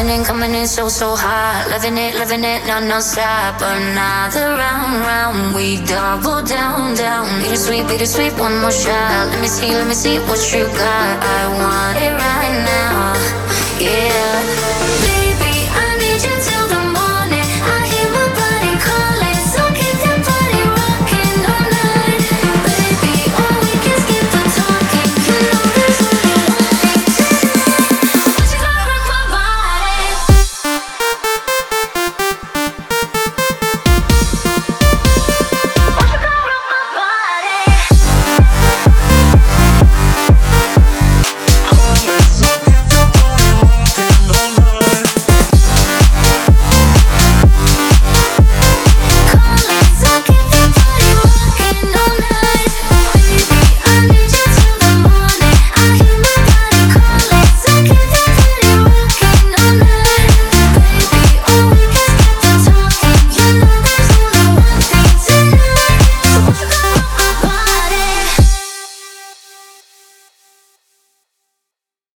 Coming in, coming in so so hot, living it, living it, no no stop. Another round, round, we double down, down. Bittersweet, bittersweet, one more shot. Let me see, let me see what you got. I want it now.